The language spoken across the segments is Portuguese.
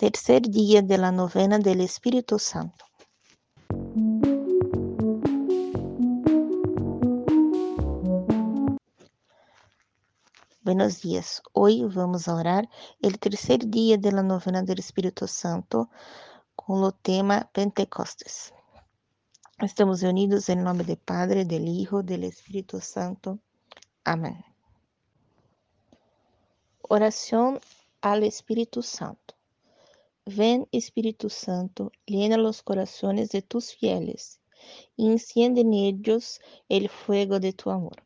Tercer día de la novena del Espíritu Santo. Buenos días. Hoy vamos orar el tercer día de la novena del Espíritu Santo con el tema Pentecostes. Estamos unidos en nombre del Padre, del Hijo, del Espíritu Santo. Amén. Oración al Espíritu Santo. Ven, Espíritu Santo, llena los corazones de tus fieles y enciende en ellos el fuego de tu amor.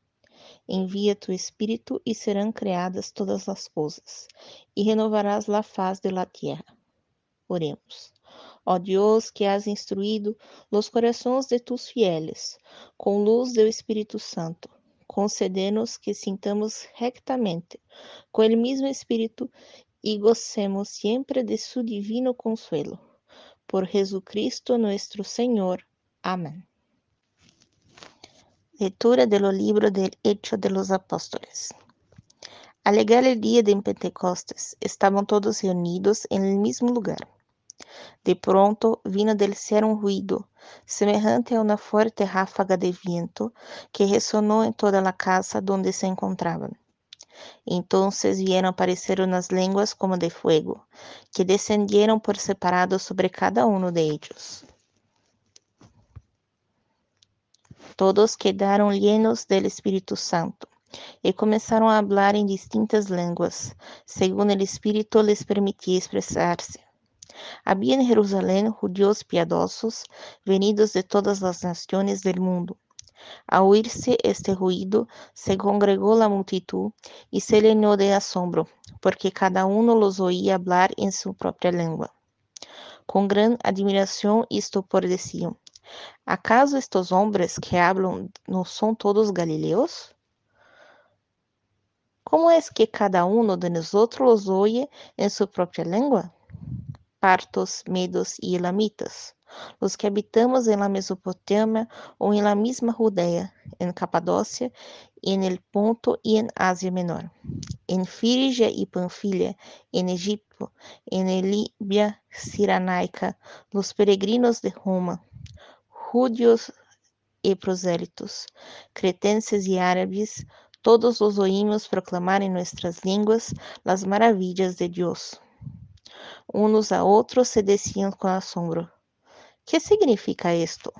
Envía tu Espíritu y serán creadas todas las cosas, y renovarás la faz de la tierra. Oremos. Ó Dios, que has instruído los corazones de tus fieles com luz do Espírito Santo, concede-nos que sintamos rectamente com o mesmo Espírito y gocemos siempre de su divino consuelo. Por Jesucristo nuestro Señor. Amén. Lectura de los libros del Hecho de los Apóstoles. Al llegar el día de Pentecostes, estaban todos reunidos en el mismo lugar. De pronto vino del cielo un ruido, semejante a una fuerte ráfaga de viento, que resonó en toda la casa donde se encontraban. Entonces vieron aparecer unas lenguas como de fuego, que descendieron por separado sobre cada uno de ellos. Todos quedaron llenos del Espíritu Santo y comenzaron a hablar en distintas lenguas, según el Espíritu les permitía expresarse. Había en Jerusalén judíos piadosos, venidos de todas las naciones del mundo. Al oírse este ruido, se congregó la multitud y se llenó de asombro, porque cada uno los oía hablar en su propia lengua. Con gran admiración y estupor decían, ¿acaso estos hombres que hablan no son todos galileos? ¿Cómo es que cada uno de nosotros los oye en su propia lengua? Partos, medos y elamitas los que habitamos en la Mesopotamia o en la misma Judea, en Capadocia, en el Ponto y en Asia Menor, en Frigia y Panfilia, en Egipto, en Libia Ciranaica, los peregrinos de Roma, judíos y prosélitos, cretenses y árabes, todos los oímos proclamar en nuestras lenguas las maravillas de Dios. Unos a otros se decían con asombro, ¿Qué significa esto?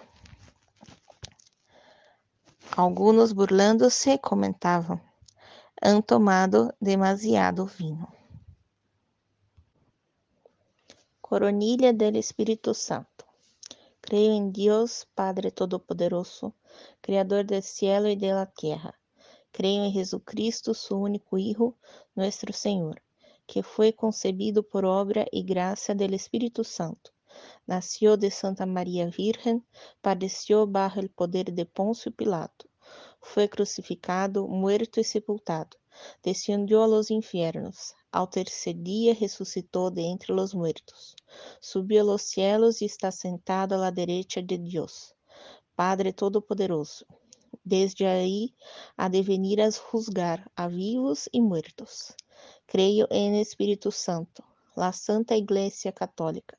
Algunos burlándose comentavam: han tomado demasiado vino. Coronilla del Espíritu Santo. Creo en Dios Padre Todopoderoso, Creador del cielo y de la tierra. Creo en Jesucristo, su único Hijo, nuestro Señor, que fue concebido por obra y gracia del Espíritu Santo Nació de Santa María Virgen, padeció bajo el poder de Poncio Pilato, fue crucificado, muerto y sepultado, descendió a los infiernos, al tercer día resucitó de entre los muertos, subió a los cielos y está sentado a la derecha de Dios, Padre Todopoderoso. Desde ahí ha de venir a juzgar a vivos y muertos. Creio en Espíritu Santo, la Santa Iglesia Católica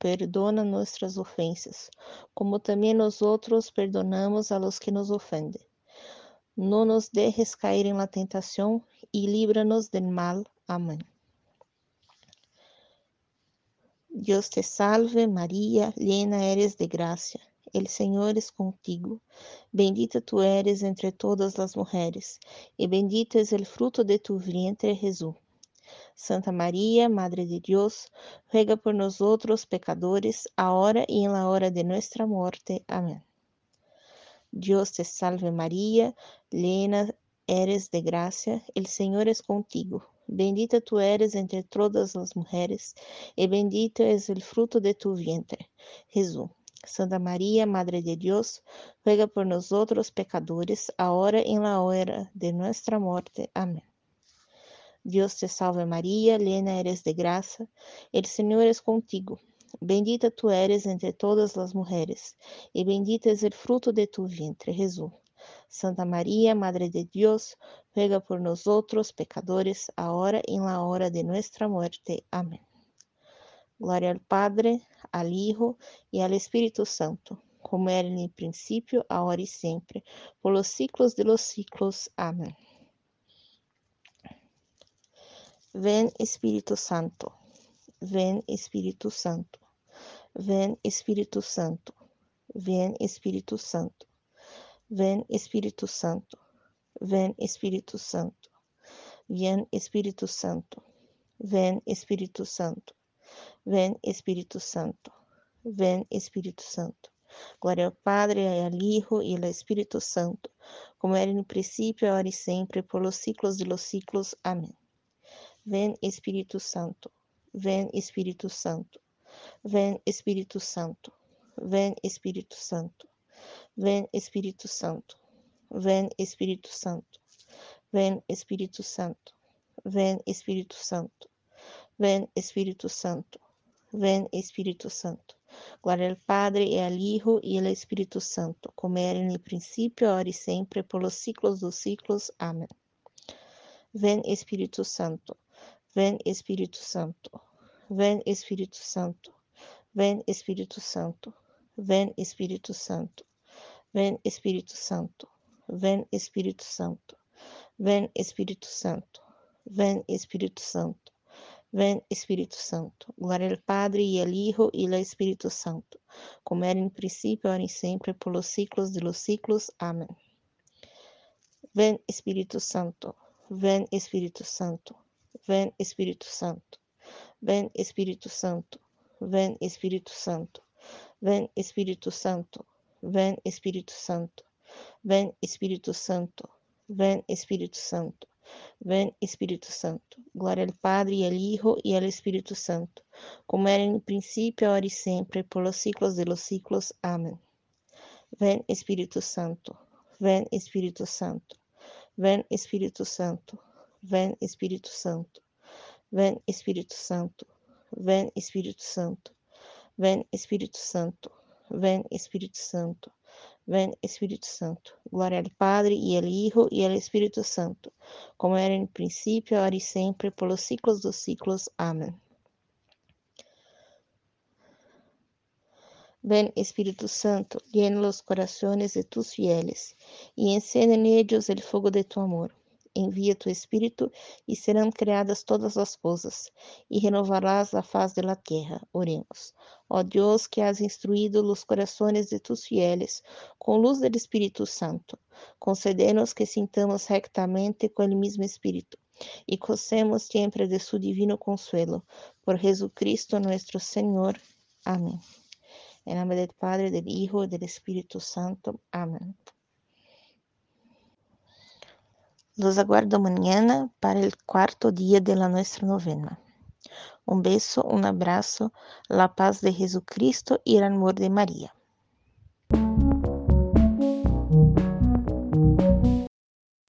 perdona nuestras ofensas, como también nosotros perdonamos a los que nos ofenden. No nos dejes caer en la tentación y líbranos del mal. Amén. Dios te salve María, llena eres de gracia. El Señor es contigo. Bendita tú eres entre todas las mujeres, y bendito es el fruto de tu vientre Jesús. Santa María, Madre de Dios, ruega por nosotros pecadores, ahora y en la hora de nuestra muerte. Amén. Dios te salve María, llena eres de gracia, el Señor es contigo. Bendita tú eres entre todas las mujeres, y bendito es el fruto de tu vientre, Jesús. Santa María, Madre de Dios, ruega por nosotros pecadores, ahora y en la hora de nuestra muerte. Amén. Dios te salve María, llena eres de gracia, el Señor es contigo. Bendita tú eres entre todas las mujeres, y bendito es el fruto de tu vientre, Jesús. Santa María, Madre de Dios, ruega por nosotros pecadores, ahora y en la hora de nuestra muerte. Amén. Gloria al Padre, al Hijo y al Espíritu Santo, como era en el principio, ahora y siempre, por los siglos de los siglos. Amén. Ven Espíritu Santo, ven Espíritu Santo, ven Espíritu Santo, ven Espíritu Santo, ven Espíritu Santo, ven Espíritu Santo, ven Espíritu Santo, ven Espíritu Santo, ven Espíritu Santo, ven Espíritu Santo. Glória ao Padre, ao Hijo e ao Espírito Santo, como era no princípio, agora e sempre, por los siglos de los siglos. Amém. Ven Espírito Santo, ven Espírito Santo, ven Espírito Santo, ven Espírito Santo, ven Espírito Santo, ven Espírito Santo, ven Espírito Santo, ven Espírito Santo, ven Espírito Santo, ven Espírito Santo. Glória ao Padre e ao Hijo e ao Espírito Santo, como era no princípio, agora e sempre, por los siglos dos siglos. Amém. Ven Espírito Santo, Ven Espírito Santo, ven Espírito Santo, ven Espírito Santo, ven Espírito Santo, ven Espírito Santo, ven Espírito Santo, ven Espírito Santo, ven Espírito Santo, ven Espírito Santo. Glória ao Padre e ao Hijo e ao Espírito Santo, como era no princípio, agora e sempre, por los siglos de los siglos. Amém. Ven Espírito Santo, ven Espírito Santo. Ven Espírito Santo. Ven Espírito Santo. Ven Espírito Santo. Ven Espírito Santo. Ven Espírito Santo. Ven Espírito Santo. Ven Espírito Santo. Ven Espírito Santo. Glória ao Padre e ao Hijo e ao Espírito Santo, como era no princípio, agora e sempre, por los siglos de los siglos. Amém. Ven Espírito Santo. Ven Espírito Santo. Ven Espírito Santo. Vem Espírito Santo. Vem Espírito Santo. Vem Espírito Santo. Vem Espírito Santo. Vem Espírito Santo. Vem Espírito Santo. Glória ao Padre e ao Hijo e ao Espírito Santo, como era no princípio, agora e sempre, pelos ciclos dos ciclos. Amém. Ven Espíritu Santo, llena los corazones de tus fieles y enciende en ellos el fuego de tu amor. Envia tu Espírito e serão criadas todas as coisas, e renovarás a faz de la tierra. Oremos. Ó Deus, que has instruído os corações de tus fieles com luz do Espírito Santo, concedemos que sintamos rectamente com o mesmo Espírito e gocemos sempre de su divino consuelo. Por Jesucristo nosso Senhor. Amém. Em nome do Padre, do Hijo e do Espírito Santo. Amém. Los aguardo mañana para el cuarto día de la nuestra novena. Un beso, un abrazo, la paz de Jesucristo y el amor de María.